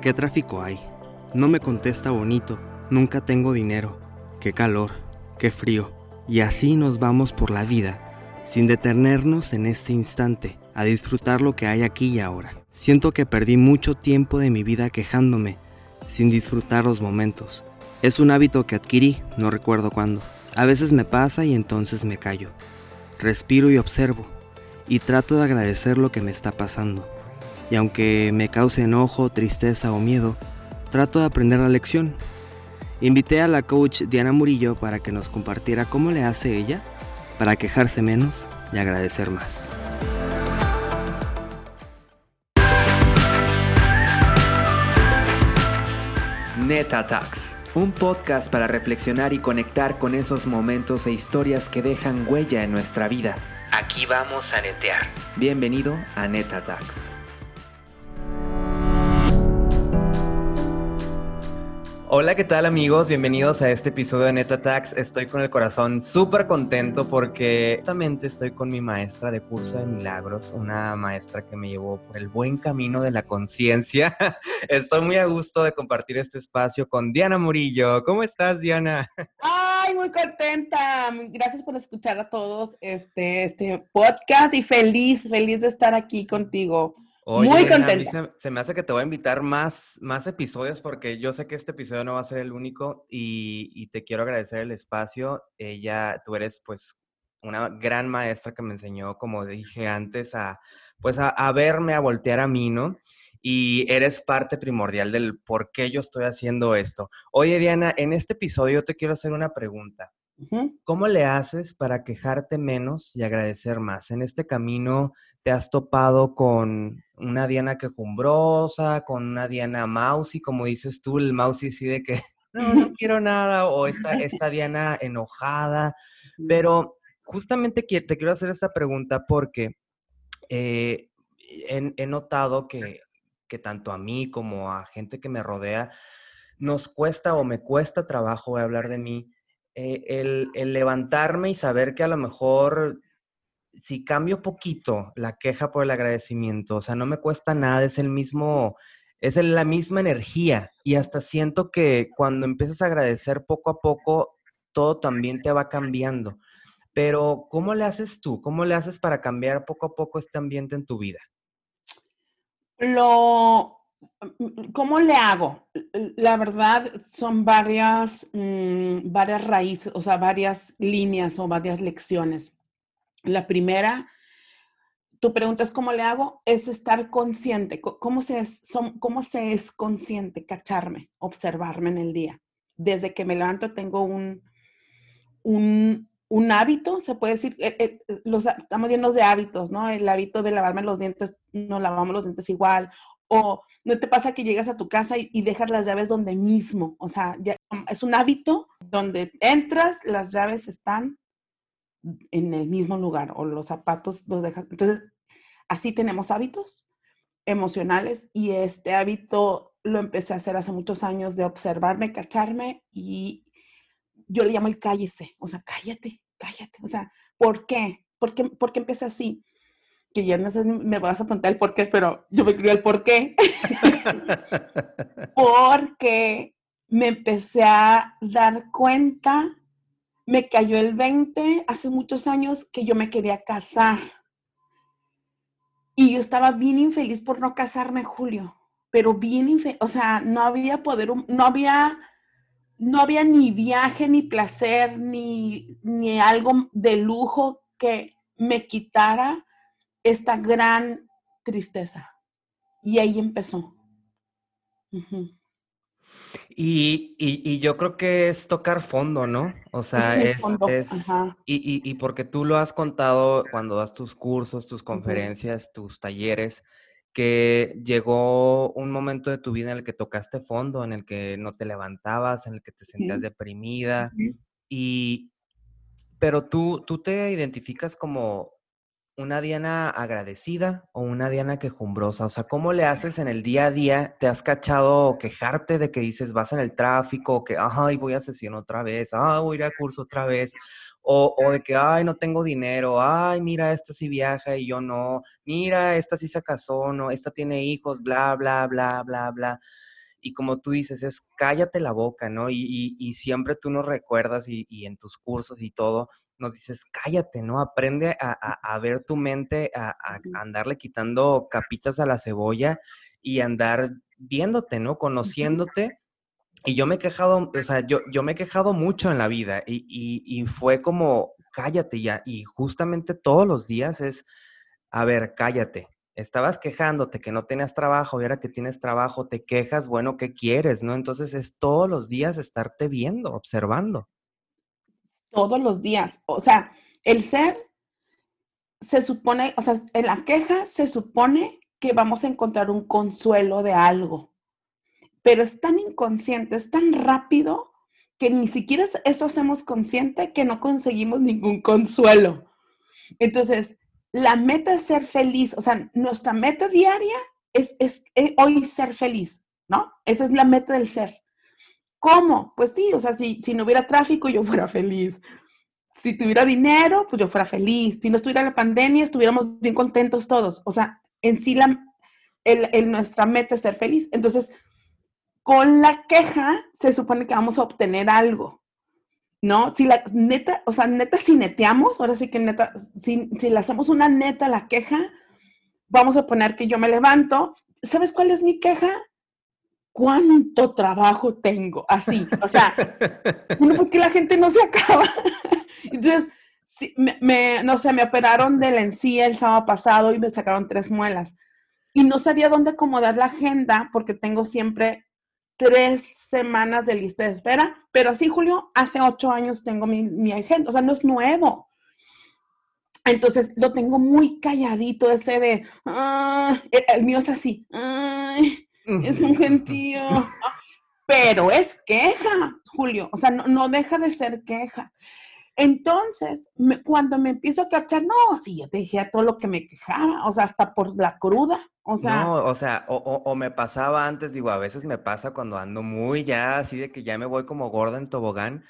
¿Qué tráfico hay? No me contesta bonito, nunca tengo dinero. Qué calor, qué frío. Y así nos vamos por la vida, sin detenernos en este instante, a disfrutar lo que hay aquí y ahora. Siento que perdí mucho tiempo de mi vida quejándome, sin disfrutar los momentos. Es un hábito que adquirí, no recuerdo cuándo. A veces me pasa y entonces me callo. Respiro y observo, y trato de agradecer lo que me está pasando. Y aunque me cause enojo, tristeza o miedo, trato de aprender la lección. Invité a la coach Diana Murillo para que nos compartiera cómo le hace ella para quejarse menos y agradecer más. Neta Talks, un podcast para reflexionar y conectar con esos momentos e historias que dejan huella en nuestra vida. Aquí vamos a netear. Bienvenido a Neta Talks. Hola, ¿qué tal amigos? Bienvenidos a este episodio de Neta Tax. Estoy con el corazón súper contento porque justamente estoy con mi maestra de curso de milagros, una maestra que me llevó por el buen camino de la conciencia. Estoy muy a gusto de compartir este espacio con Diana Murillo. ¿Cómo estás, Diana? Ay, muy contenta. Gracias por escuchar a todos este, este podcast y feliz, feliz de estar aquí contigo. Muy contenta. Se, me hace que te voy a invitar más, más episodios porque yo sé que este episodio no va a ser el único y, te quiero agradecer el espacio. Ella, tú eres pues una gran maestra que me enseñó, como dije antes, a pues a, verme, a voltear a mí, ¿no? Y eres parte primordial del por qué yo estoy haciendo esto. Oye, Diana, en este episodio te quiero hacer una pregunta. ¿Cómo le haces para quejarte menos y agradecer más? En este camino te has topado con una Diana quejumbrosa, con una Diana mousy, como dices tú, el mousy así de que no, no quiero nada, o esta, esta Diana enojada. Pero justamente te quiero hacer esta pregunta porque eh, he, notado que, que tanto a mí como a gente que me rodea, nos cuesta o me cuesta trabajo hablar de mí, eh, el, el, levantarme y saber que a lo mejor si cambio poquito la queja por el agradecimiento, o sea, no me cuesta nada, es el mismo, es la misma energía y hasta siento que cuando empiezas a agradecer poco a poco, todo también te va cambiando. Pero, ¿cómo le haces tú? ¿Cómo le haces para cambiar poco a poco este ambiente en tu vida? Lo, mm, ¿cómo le hago? La verdad son varias, mm, varias raíces, o sea, varias líneas o varias lecciones. La primera, tu pregunta es cómo le hago, es estar consciente. ¿Cómo se es, cómo se es consciente? Cacharme, observarme en el día. Desde que me levanto tengo un, un, hábito, se puede decir, eh, eh, los, estamos llenos de hábitos, ¿no? El hábito de lavarme los dientes, no lavamos los dientes igual. O no te pasa que llegas a tu casa y, dejas las llaves donde mismo. O sea, es un hábito donde entras, las llaves están en el mismo lugar o los zapatos los dejas. Entonces, así tenemos hábitos emocionales y este hábito lo empecé a hacer hace muchos años de observarme, cacharme y yo le llamo el cállese, o sea, cállate, cállate, o sea, ¿por qué? ¿Por qué, por qué empecé así? Que ya no sé, me vas a preguntar el por qué, pero yo me creo el por qué. Porque me empecé a dar cuenta me cayó el 20 hace muchos años que yo me quería casar. Y yo estaba bien infeliz por no casarme, Julio, pero bien infeliz, o sea, no había poder, no había, no había ni viaje, ni placer, ni, ni algo de lujo que me quitara esta gran tristeza. Y ahí empezó. Y, yo creo que es tocar fondo, ¿no? O sea, es, y, porque tú lo has contado cuando das tus cursos, tus conferencias, tus talleres, que llegó un momento de tu vida en el que tocaste fondo, en el que no te levantabas, en el que te sentías deprimida, y, pero tú, tú te identificas como una Diana agradecida o una Diana quejumbrosa? O sea, ¿cómo le haces en el día a día? ¿Te has cachado quejarte de que dices vas en el tráfico, que ay, voy a sesión otra vez, ay, voy a ir a curso otra vez? O, o, de que, ay, no tengo dinero, ay, mira, esta sí viaja y yo no, mira, esta sí se casó, no, esta tiene hijos, bla, bla, bla, bla, bla. Y como tú dices, es cállate la boca, ¿no? Y, y, siempre tú nos recuerdas y, y, en tus cursos y todo, nos dices, cállate, ¿no? Aprende a, a, a ver tu mente, a, a, andarle quitando capitas a la cebolla y andar viéndote, ¿no? Conociéndote. Y yo me he quejado, o sea, yo, yo me he quejado mucho en la vida y, y, y fue como, cállate ya. Y justamente todos los días es, a ver, cállate, estabas quejándote que no tenías trabajo y ahora que tienes trabajo te quejas, bueno, ¿qué quieres? ¿No? Entonces es todos los días estarte viendo, observando. Todos los días. O sea, el ser se supone, o sea, en la queja se supone que vamos a encontrar un consuelo de algo, pero es tan inconsciente, es tan rápido que ni siquiera eso hacemos consciente que no conseguimos ningún consuelo. Entonces, la meta es ser feliz, o sea, nuestra meta diaria es, eh, hoy ser feliz, ¿no? Esa es la meta del ser. ¿Cómo? Pues sí, o sea, si, si no hubiera tráfico, yo fuera feliz. Si tuviera dinero, pues yo fuera feliz. Si no estuviera la pandemia, estuviéramos bien contentos todos. O sea, en sí la, el, nuestra meta es ser feliz. Entonces, con la queja se supone que vamos a obtener algo. ¿No? Si la neta, o sea, neta, si neteamos, ahora sí que neta, si, si le hacemos una neta la queja, vamos a poner que yo me levanto. ¿Sabes cuál es mi queja? ¿Cuánto trabajo tengo? Así, o sea, bueno, pues que la gente no se acaba. Entonces, me, no sé, me operaron de la encía el sábado pasado y me sacaron tres muelas. Y no sabía dónde acomodar la agenda porque tengo siempre tres semanas de lista de espera, pero así, Julio, hace ocho años tengo mi, mi agenda, o sea, no es nuevo. Entonces lo tengo muy calladito, ese de, ah", el mío es así, es un gentío, pero es queja, Julio, o sea, no, no deja de ser queja. Entonces, cuando me empiezo a cachar, no, sí, yo te dije todo lo que me quejaba, o sea, hasta por la cruda, o sea. No, o sea, o, me pasaba antes, digo, a veces me pasa cuando ando muy ya, así de que ya me voy como gorda en tobogán,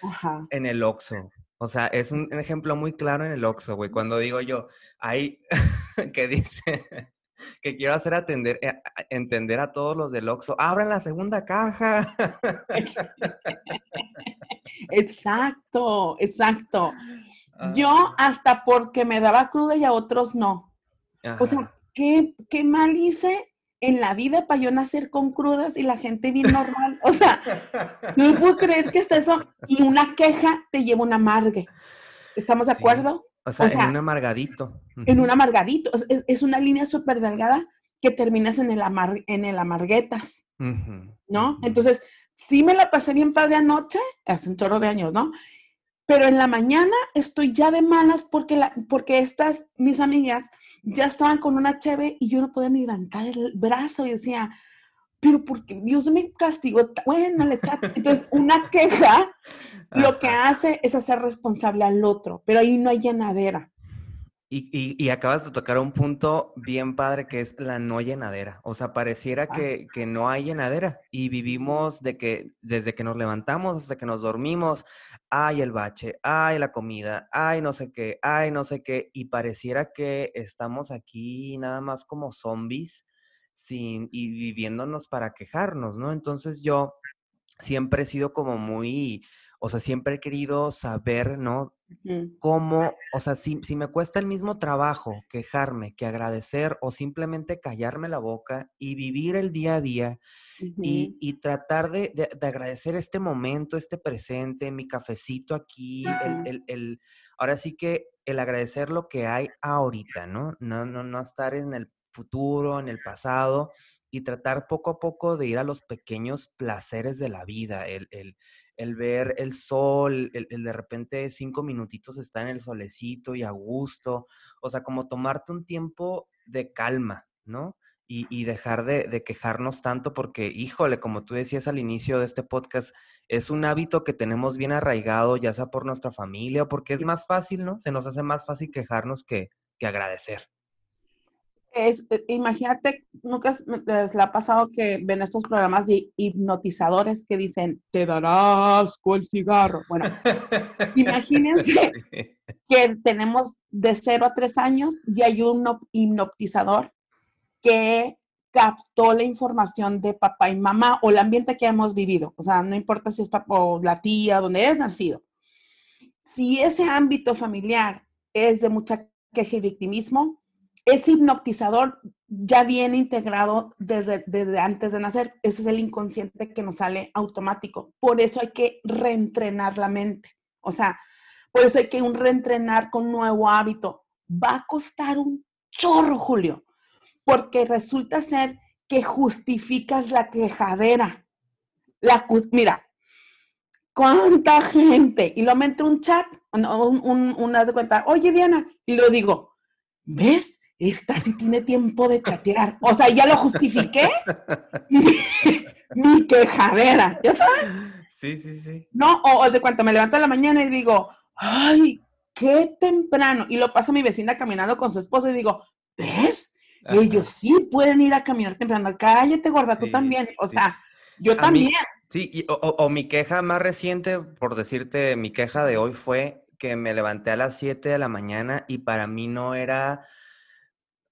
en el Oxxo. O sea, es un ejemplo muy claro en el Oxxo, güey, cuando digo yo, ahí, que dice, que quiero hacer atender, eh, entender a todos los del Oxxo, abran la segunda caja. Exacto, exacto. Yo hasta porque me daba cruda y a otros no. O sea, ¿qué, ¿qué, mal hice en la vida para yo nacer con crudas y la gente bien normal? O sea, no puedo creer que está eso. Y una queja te lleva un amargue. ¿Estamos de acuerdo? O sea, en un amargadito. En un amargadito. Es, una línea súper delgada que terminas en el, en el amarguetas. ¿No? Entonces, sí me la pasé bien padre anoche, hace un chorro de años, ¿no? Pero en la mañana estoy ya de malas porque, la, porque estas, mis amigas, ya estaban con una cheve y yo no podía ni levantar el brazo y decía, pero porque Dios me castigó, bueno, le echaste. Entonces, una queja lo que hace es hacer responsable al otro, pero ahí no hay llenadera. Y, acabas de tocar un punto bien padre que es la no llenadera. O sea, pareciera ah. que, que, no hay llenadera y vivimos de que desde que nos levantamos hasta que nos dormimos, hay el bache, hay la comida, hay no sé qué, hay no sé qué, y pareciera que estamos aquí nada más como zombies sin, y viviéndonos para quejarnos, ¿no? Entonces yo siempre he sido como muy, o sea, siempre he querido saber, ¿no? Cómo, o sea, si, si, me cuesta el mismo trabajo quejarme que agradecer o simplemente callarme la boca y vivir el día a día y, y, tratar de, de, agradecer este momento, este presente, mi cafecito aquí, el, el, el, ahora sí que el agradecer lo que hay ahorita, ¿no? No, no, no estar en el futuro, en el pasado y tratar poco a poco de ir a los pequeños placeres de la vida, el, el, el ver el sol, el, de repente cinco minutitos estar en el solecito y a gusto, o sea, como tomarte un tiempo de calma, ¿no? Y, y dejar de, de, quejarnos tanto porque, híjole, como tú decías al inicio de este podcast, es un hábito que tenemos bien arraigado, ya sea por nuestra familia o porque es más fácil, ¿no? Se nos hace más fácil quejarnos que, que agradecer es, eh, imagínate, nunca les ha pasado que ven estos programas de hipnotizadores que dicen, te darás con el cigarro. Bueno, imagínense que tenemos de 0 a 3 años y hay un hipnotizador que captó la información de papá y mamá o el ambiente que hemos vivido. O sea, no importa si es papá o la tía, donde es nacido. Si ese ámbito familiar es de mucha queja y victimismo, ese hipnotizador ya viene integrado desde, desde antes de nacer. Ese es el inconsciente que nos sale automático. Por eso hay que reentrenar la mente. O sea, por eso hay que un reentrenar con nuevo hábito. Va a costar un chorro, Julio, porque resulta ser que justificas la quejadera. La, mira, ¿cuánta gente? Y lo meto un chat, un, un, un, de cuenta, oye Diana, y lo digo, ¿ves? Esta sí tiene tiempo de chatear. O sea, ya lo justifiqué. mi, quejadera, ¿ya sabes? Sí, sí, sí. No, o, de cuenta, me levanto en la mañana y digo, ay, qué temprano. Y lo pasa mi vecina caminando con su esposo y digo, ¿ves? Ellos sí pueden ir a caminar temprano. Cállate, gorda, tú también. O sea, yo también. sí, o, mi queja más reciente, por decirte, mi queja de hoy fue que me levanté a las 7 de la mañana y para mí no era,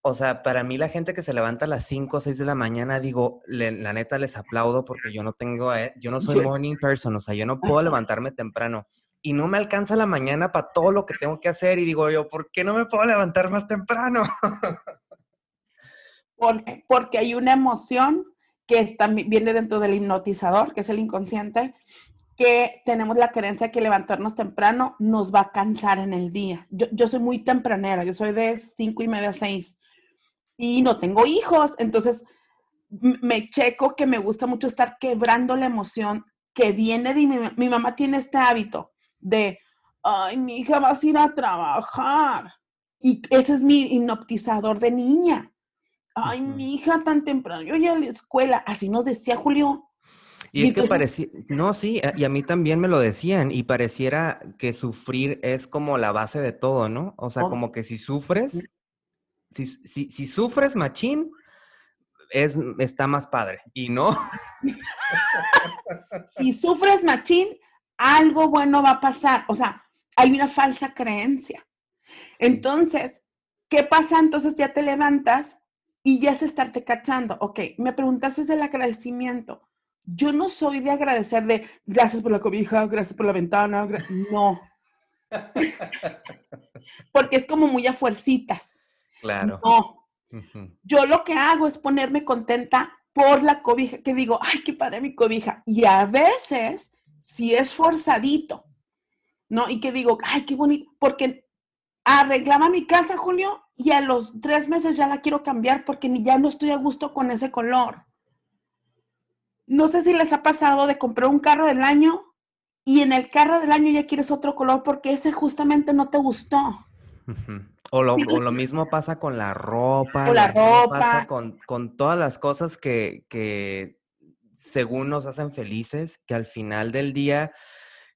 o sea, para mí la gente que se levanta a las 5 o 6 de la mañana, digo, la neta les aplaudo porque yo no tengo, eh, yo no soy morning person, o sea, yo no puedo levantarme temprano y no me alcanza la mañana para todo lo que tengo que hacer y digo yo, ¿por qué no me puedo levantar más temprano? porque, porque hay una emoción que está, viene dentro del hipnotizador, que es el inconsciente, que tenemos la creencia que levantarnos temprano nos va a cansar en el día. Yo, yo soy muy tempranera, yo soy de cinco y media a seis y no tengo hijos, entonces me checo que me gusta mucho estar quebrando la emoción que viene de mi, mi mamá tiene este hábito de, ay, mi hija va a ir a trabajar. Y ese es mi hipnotizador de niña. Ay, mi hija tan temprano, yo ya a la escuela. Así nos decía Julio. Y, es que parecía, no, sí, y a mí también me lo decían, y pareciera que sufrir es como la base de todo, ¿no? O sea, como que si sufres, si, si, si sufres machín, es, está más padre, y no. si sufres machín, algo bueno va a pasar. O sea, hay una falsa creencia. Entonces, ¿qué pasa? Entonces ya te levantas y ya es estarte cachando. Ok, me preguntaste del agradecimiento. Yo no soy de agradecer de gracias por la cobija, gracias por la ventana. No. Porque es como muy a fuercitas. Claro. No. Yo lo que hago es ponerme contenta por la cobija, que digo, ay, qué padre mi cobija. Y a veces si es forzadito, ¿no? Y que digo, ay, qué bonito, porque arreglaba mi casa, Julio, y a los tres meses ya la quiero cambiar porque ya no estoy a gusto con ese color. No sé si les ha pasado de comprar un carro del año y en el carro del año ya quieres otro color porque ese justamente no te gustó. O lo, lo, mismo pasa con la ropa. O la ropa. Pasa con, con, todas las cosas que, que según nos hacen felices, que al final del día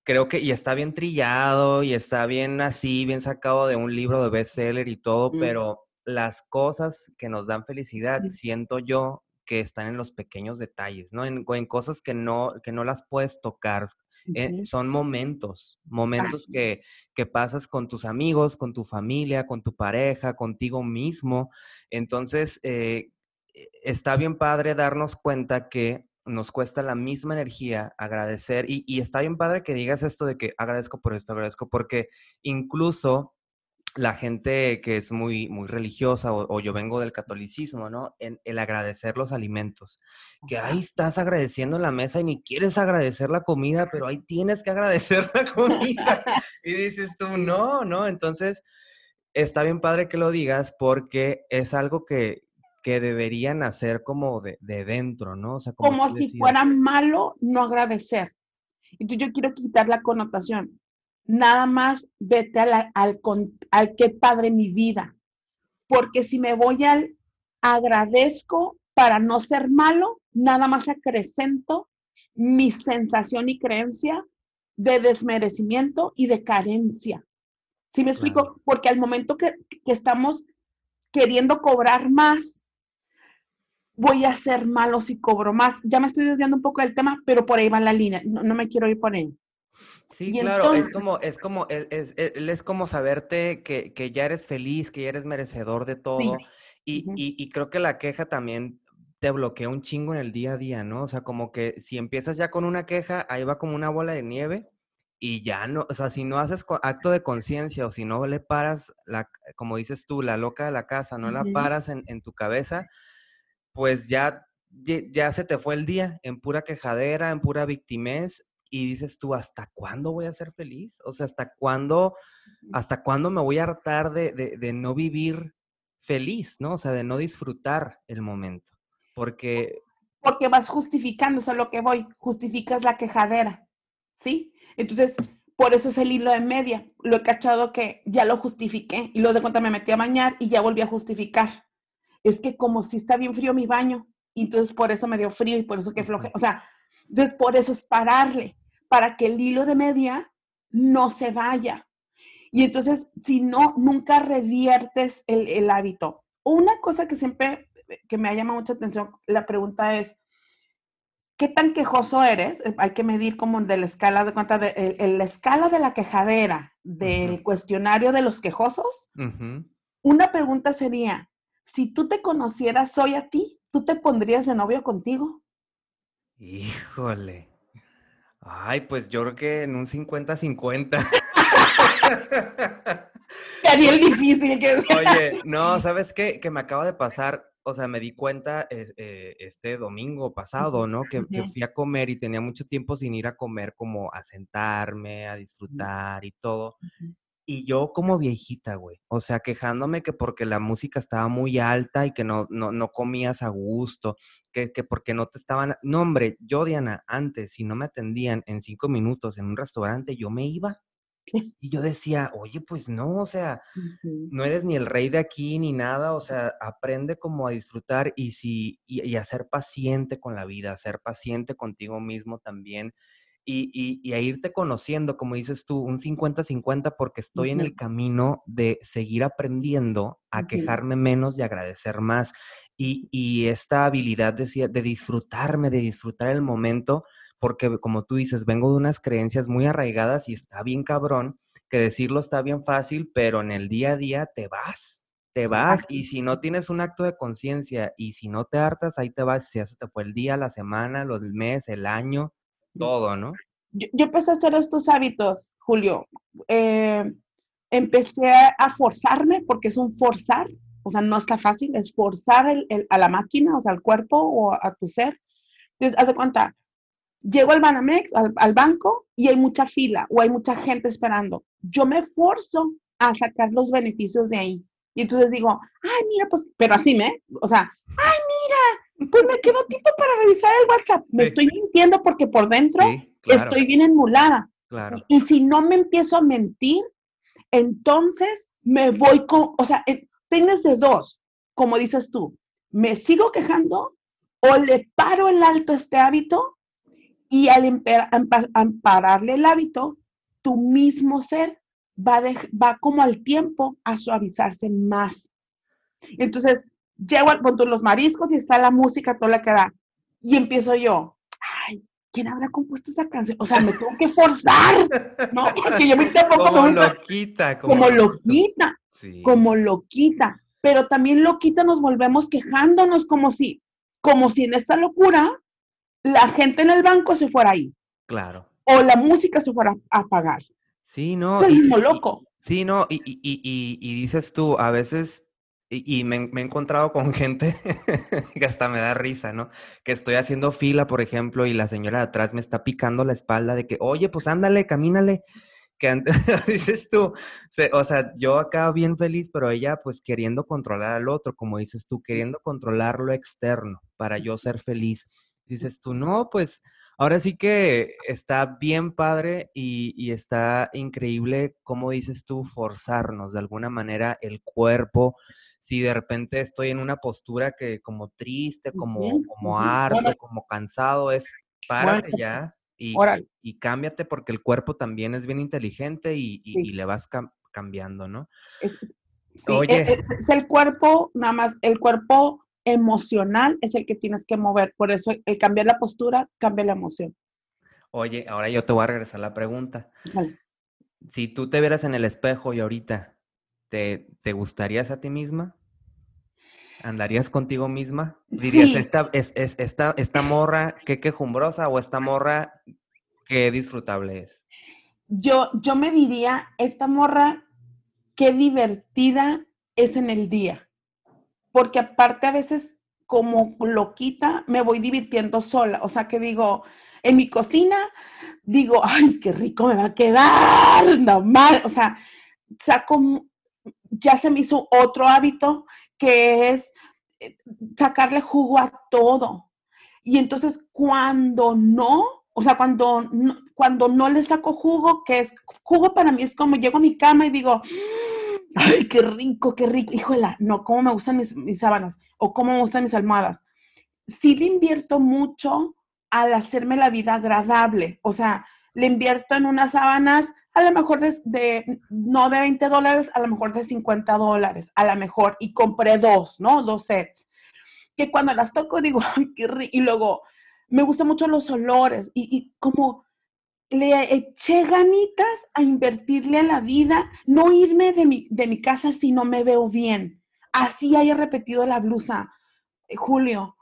creo que y está bien trillado y está bien así, bien sacado de un libro de bestseller y todo, mm. pero las cosas que nos dan felicidad, siento yo que están en los pequeños detalles, ¿no? En, en cosas que no, que no las puedes tocar. Eh, son momentos, momentos que, que, pasas con tus amigos, con tu familia, con tu pareja, contigo mismo. Entonces, eh, e, está bien padre darnos cuenta que nos cuesta la misma energía agradecer y, está bien padre que digas esto de que agradezco por esto, agradezco porque incluso la gente que es muy, muy religiosa o, yo vengo del catolicismo, ¿no? En, el agradecer los alimentos. Que ahí estás agradeciendo la mesa y ni quieres agradecer la comida, pero ahí tienes que agradecer la comida. y dices tú, no, no. Entonces, está bien padre que lo digas porque es algo que, que deberían hacer como de, dentro, ¿no? O sea, como, si fuera malo no agradecer. Entonces yo quiero quitar la connotación. Nada más vete al, al, al qué padre mi vida. Porque si me voy al agradezco para no ser malo, nada más acrecento mi sensación y creencia de desmerecimiento y de carencia. ¿Sí me explico? Porque al momento que, que estamos queriendo cobrar más, voy a ser malo si cobro más. Ya me estoy desviando un poco del tema, pero por ahí va la línea. No, me quiero ir por ahí. Sí, claro, es como, es como, es, es, como saberte que, que, ya eres feliz, que ya eres merecedor de todo. Y, y, y, creo que la queja también te bloquea un chingo en el día a día, ¿no? O sea, como que si empiezas ya con una queja, ahí va como una bola de nieve y ya no, o sea, si no haces acto de conciencia o si no le paras, la, como dices tú, la loca de la casa, no la paras en, en, tu cabeza, pues ya, ya se te fue el día en pura quejadera, en pura victimez y dices tú, ¿hasta cuándo voy a ser feliz? O sea, ¿hasta cuándo, hasta cuándo me voy a hartar de, de, de no vivir feliz, ¿no? O sea, de no disfrutar el momento. Porque... Porque vas justificando, eso es lo que voy, justificas la quejadera, ¿sí? Entonces, por eso es el hilo de media. Lo he cachado que ya lo justifiqué y luego de cuenta me metí a bañar y ya volví a justificar. Es que como si está bien frío mi baño, y entonces por eso me dio frío y por eso que floje. O sea, entonces por eso es pararle, para que el hilo de media no se vaya. Y entonces, si no, nunca reviertes el, el hábito. Una cosa que siempre que me llama mucha atención, la pregunta es, ¿qué tan quejoso eres? Eh, hay que medir como de la escala de cuenta de la escala de la quejadera del cuestionario de los quejosos. Una pregunta sería, si tú te conocieras hoy a ti, ¿tú te pondrías de novio contigo? Híjole. Ay, pues yo creo que en un 50-50. Haría el difícil que Oye, no, ¿sabes qué? Que me acaba de pasar o sea, me di cuenta eh, este domingo pasado, ¿no? Que, fui a comer y tenía mucho tiempo sin ir a comer, como a sentarme, a disfrutar y todo. Y yo como viejita, güey, o sea, quejándome que porque la música estaba muy alta y que no, no, no comías a gusto, que, que porque no te estaban... No, hombre, yo, Diana, antes, si no me atendían en cinco minutos en un restaurante, yo me iba. Y yo decía, oye, pues no, o sea, no eres ni el rey de aquí ni nada, o sea, aprende como a disfrutar y, si, y, a ser paciente con la vida, a ser paciente contigo mismo también y, y, a irte conociendo, como dices tú, un 50-50 porque estoy en el camino de seguir aprendiendo a quejarme menos y agradecer más. Y, y esta habilidad de, de disfrutarme, de disfrutar el momento, porque como tú dices, vengo de unas creencias muy arraigadas y está bien cabrón, que decirlo está bien fácil, pero en el día a día te vas, te vas. Y si no tienes un acto de conciencia y si no te hartas, ahí te vas, ya se te fue el día, la semana, los meses, el año, todo, ¿no? Yo, empecé a hacer estos hábitos, Julio. Eh, empecé a forzarme, porque es un forzar, o sea, no está fácil, es forzar a la máquina, o sea, al cuerpo o a tu ser. Entonces, haz de cuenta, llego al Banamex, al, banco, y hay mucha fila o hay mucha gente esperando. Yo me esfuerzo a sacar los beneficios de ahí. Y entonces digo, ay, mira, pues, pero así me, o sea, ay, mira, pues me quedó tiempo para revisar el WhatsApp. Me estoy mintiendo porque por dentro estoy bien enmulada. Claro. Y, si no me empiezo a mentir, entonces me voy con, o sea, eh, tienes de dos, como dices tú, me sigo quejando o le paro el alto este hábito y al ampararle el hábito, tu mismo ser va, va como al tiempo a suavizarse más. Entonces, llego al punto los mariscos y está la música, toda la que da. Y empiezo yo, ay, ¿quién habrá compuesto esa canción? O sea, me tengo que forzar, ¿no? Porque yo me tampoco como loquita. Como, como loquita, sí. como loquita. Pero también loquita nos volvemos quejándonos como si, como si en esta locura la gente en el banco se fuera ahí. Claro. O la música se fuera a apagar. Sí, no. Es el mismo loco. sí, no, y, y, y, y, dices tú, a veces, y, me, me, he encontrado con gente que hasta me da risa, ¿no? Que estoy haciendo fila, por ejemplo, y la señora de atrás me está picando la espalda de que, oye, pues ándale, camínale. Que dices tú, o sea, yo acá bien feliz, pero ella pues queriendo controlar al otro, como dices tú, queriendo controlar lo externo para yo ser feliz dices tú, no, pues ahora sí que está bien padre y, está increíble, como dices tú, forzarnos de alguna manera el cuerpo. Si de repente estoy en una postura que como triste, como, como harto, como cansado, es párate ya y, y, cámbiate porque el cuerpo también es bien inteligente y, le vas cambiando, ¿no? sí, Oye. E, es el cuerpo, nada más, el cuerpo emocional es el que tienes que mover. Por eso el cambiar la postura cambia la emoción. Oye, ahora yo te voy a regresar la pregunta. Si tú te vieras en el espejo y ahorita, ¿te, te gustarías a ti misma? ¿Andarías contigo misma? Dirías, esta, es, esta, esta morra, qué quejumbrosa o esta morra, qué disfrutable es. Yo, yo me diría, esta morra, qué divertida es en el día. Porque aparte a veces como loquita me voy divirtiendo sola. O sea que digo, en mi cocina, digo, ay, qué rico me va a quedar, normal. O sea, saco, ya se me hizo otro hábito que es eh, sacarle jugo a todo. Y entonces cuando no, o sea, cuando no, cuando no le saco jugo, que es jugo para mí es como llego a mi cama y digo, ay, qué rico, qué rico, híjola, no, cómo me gustan mis, mis sábanas o cómo me gustan mis almohadas. Sí le invierto mucho al hacerme la vida agradable, o sea, le invierto en unas sábanas a lo mejor de, no de 20 dólares, a lo mejor de 50 dólares, a lo mejor, y compré dos, ¿no? Dos sets. Que cuando las toco digo, qué rico. Y luego, me gustan mucho los olores y, y, como le eché ganitas a invertirle a la vida, no irme de mi, de mi casa si no me veo bien. Así haya repetido la blusa, eh, Julio.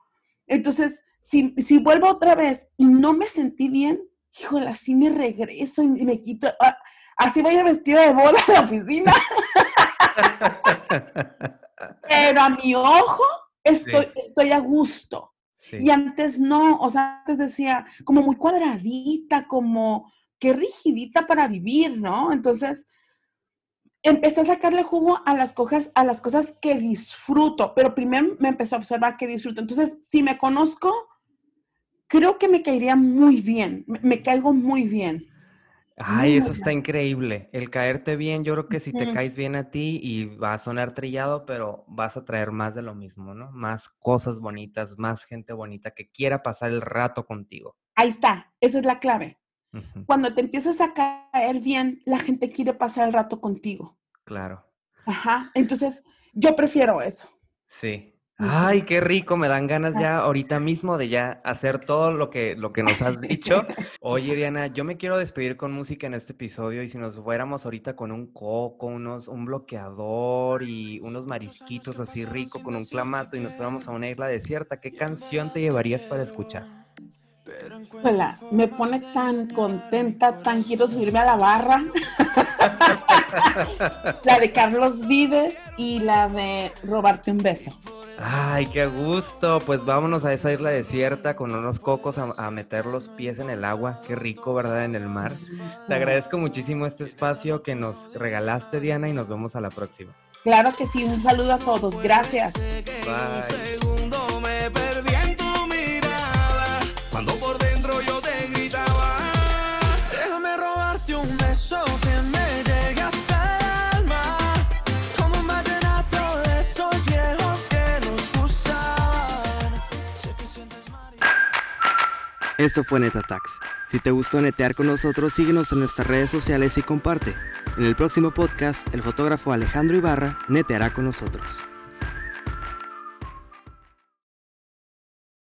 Entonces, si, si vuelvo otra vez y no me sentí bien, híjole, así me regreso y me quito, ah, así voy a vestida de boda a la oficina. Pero a mi ojo estoy, estoy a gusto. Y antes no, o sea, antes decía como muy cuadradita, como qué rigidita para vivir, ¿no? Entonces, empecé a sacarle jugo a las, cosas, a las cosas que disfruto, pero primero me empecé a observar que disfruto. Entonces, si me conozco, creo que me caería muy bien, me, caigo muy bien. Ay, eso está increíble. El caerte bien, yo creo que si te caes bien a ti y va a sonar trillado, pero vas a traer más de lo mismo, ¿no? Más cosas bonitas, más gente bonita que quiera pasar el rato contigo. Ahí está, esa es la clave. Cuando te empiezas a caer bien, la gente quiere pasar el rato contigo. Claro. Ajá, entonces yo prefiero eso. Sí. Ay, qué rico, me dan ganas ya ahorita mismo de ya hacer todo lo que, lo que nos has dicho. Oye, Diana, yo me quiero despedir con música en este episodio y si nos fuéramos ahorita con un coco, unos, un bloqueador y unos marisquitos así rico con un clamato y nos fuéramos a una isla desierta, ¿qué canción te llevarías para escuchar? Hola, me pone tan contenta, tan quiero subirme a la barra. la de Carlos Vives y la de robarte un beso. Ay, qué gusto. Pues vámonos a esa isla desierta con unos cocos a, meter los pies en el agua. Qué rico, ¿verdad? En el mar. Te agradezco muchísimo este espacio que nos regalaste, Diana, y nos vemos a la próxima. Claro que sí. Un saludo a todos. Gracias. Bye. Esto fue NetaTax. Si te gustó netear con nosotros, síguenos en nuestras redes sociales y comparte. En el próximo podcast, el fotógrafo Alejandro Ibarra neteará con nosotros.